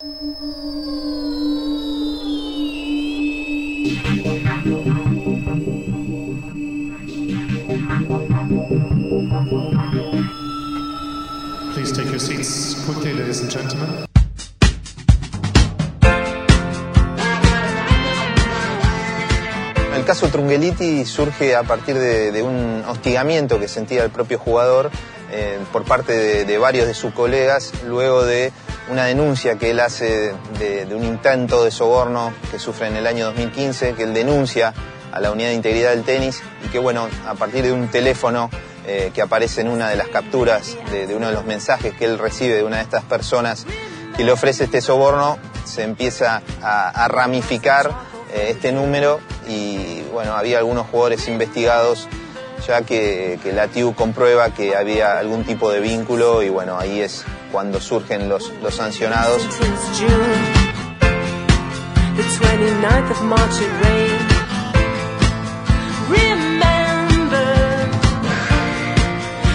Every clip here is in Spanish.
Please take your seats quickly, ladies and gentlemen. El caso Trungeliti surge a partir de, un hostigamiento que sentía el propio jugador eh, por parte de varios de sus colegas luego de una denuncia que él hace de, un intento de soborno que sufre en el año 2015, que él denuncia a la unidad de integridad del tenis y que bueno, a partir de un teléfono eh, que aparece en una de las capturas de, uno de los mensajes que él recibe de una de estas personas que le ofrece este soborno, se empieza a, a ramificar eh, este número y bueno, había algunos jugadores investigados ya que, que la TIU comprueba que había algún tipo de vínculo y bueno, ahí es cuando surgen los, los sancionados. Since June, the 29th of March it rained. Remember,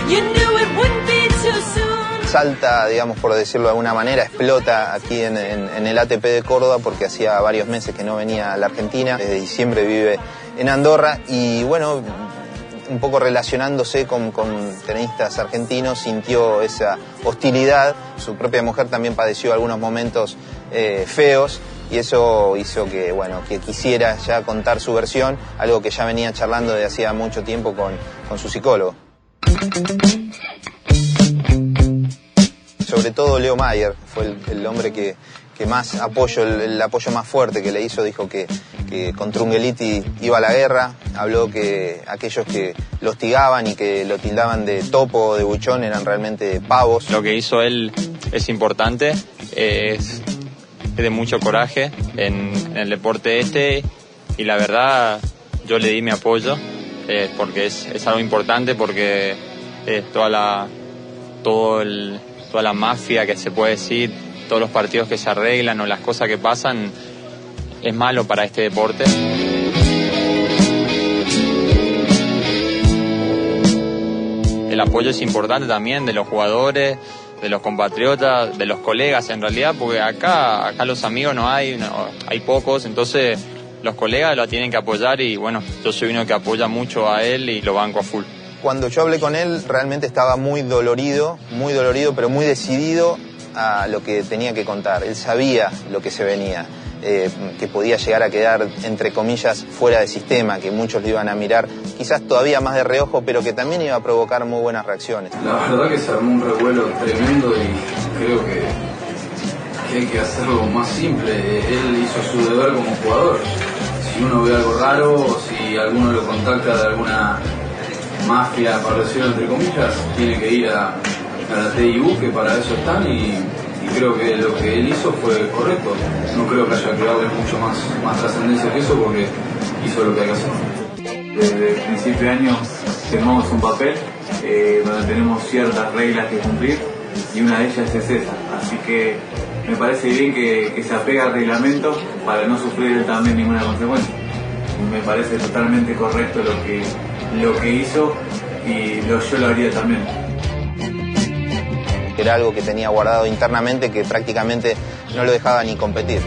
you knew it wouldn't be too soon. Salta, digamos, por decirlo de alguna manera, explota aquí en, en- en el ATP de Córdoba porque hacía varios meses que no venía a la Argentina, desde diciembre vive en Andorra y bueno, un poco relacionándose con, tenistas argentinos, sintió esa hostilidad, su propia mujer también padeció algunos momentos eh, feos y eso hizo que, bueno, que quisiera ya contar su versión, algo que ya venía charlando desde hacía mucho tiempo con, su psicólogo. Sobre todo Leo Mayer fue el, hombre que, que más apoyo, el apoyo más fuerte que le hizo, dijo que, que con Trungeliti iba a la guerra, habló que aquellos que lo hostigaban y que lo tildaban de topo o de buchón eran realmente pavos. Lo que hizo él es importante, es, de mucho coraje en, el deporte este y la verdad yo le di mi apoyo eh, porque es, es algo importante porque eh, toda la toda la mafia que se puede decir, todos los partidos que se arreglan o las cosas que pasan es malo para este deporte. El apoyo es importante también de los jugadores, de los compatriotas, de los colegas en realidad, porque acá, acá los amigos no hay, no- hay pocos, entonces los colegas lo tienen que apoyar y bueno, yo soy uno que apoya mucho a él y lo banco a full. Cuando yo hablé con él realmente estaba muy dolorido, muy dolorido, pero muy decidido a lo que tenía que contar. Él sabía lo que se venía, eh, que podía llegar a quedar, entre comillas, fuera de sistema, que muchos lo iban a mirar quizás todavía más de reojo, pero que también iba a provocar muy buenas reacciones. La verdad que se armó un revuelo tremendo y creo que, que hay que hacerlo más simple. Él hizo su deber como jugador. Si uno ve algo raro si alguno lo contacta de alguna mafia, para entre comillas, tiene que ir a, a la TIU, que para eso están y, y creo que lo que él hizo fue correcto. No creo que haya darle mucho más, más trascendencia que eso porque hizo lo que hay que. Desde el principio de año firmamos un papel eh, donde tenemos ciertas reglas que cumplir y una de ellas es esa. Así que me parece bien que, que se apegue al reglamento para no sufrir también ninguna consecuencia. Me parece totalmente correcto lo que, lo que hizo y lo, yo lo haría también. Era algo que tenía guardado internamente que prácticamente no lo dejaba ni competir.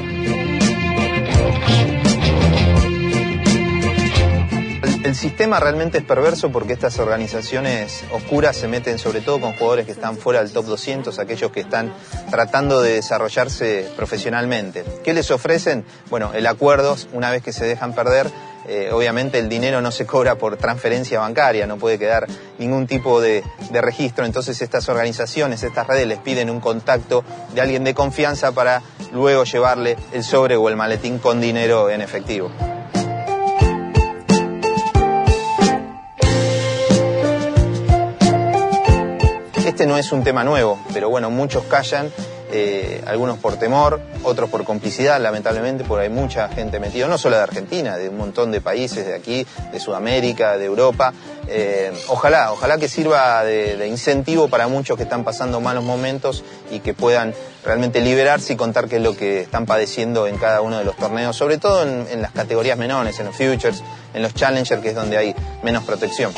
El sistema realmente es perverso porque estas organizaciones oscuras se meten sobre todo con jugadores que están fuera del top 200, aquellos que están tratando de desarrollarse profesionalmente. ¿Qué les ofrecen? Bueno, el acuerdo, una vez que se dejan perder, eh, obviamente el dinero no se cobra por transferencia bancaria, no puede quedar ningún tipo de, de registro, entonces estas organizaciones, estas redes les piden un contacto de alguien de confianza para luego llevarle el sobre o el maletín con dinero en efectivo. Este no es un tema nuevo, pero bueno, muchos callan, eh, algunos por temor, otros por complicidad, lamentablemente, porque hay mucha gente metida, no solo de Argentina, de un montón de países de aquí, de Sudamérica, de Europa. Eh, ojalá, ojalá que sirva de, incentivo para muchos que están pasando malos momentos y que puedan realmente liberarse y contar qué es lo que están padeciendo en cada uno de los torneos, sobre todo en las categorías menores, en los futures, en los challengers, que es donde hay menos protección.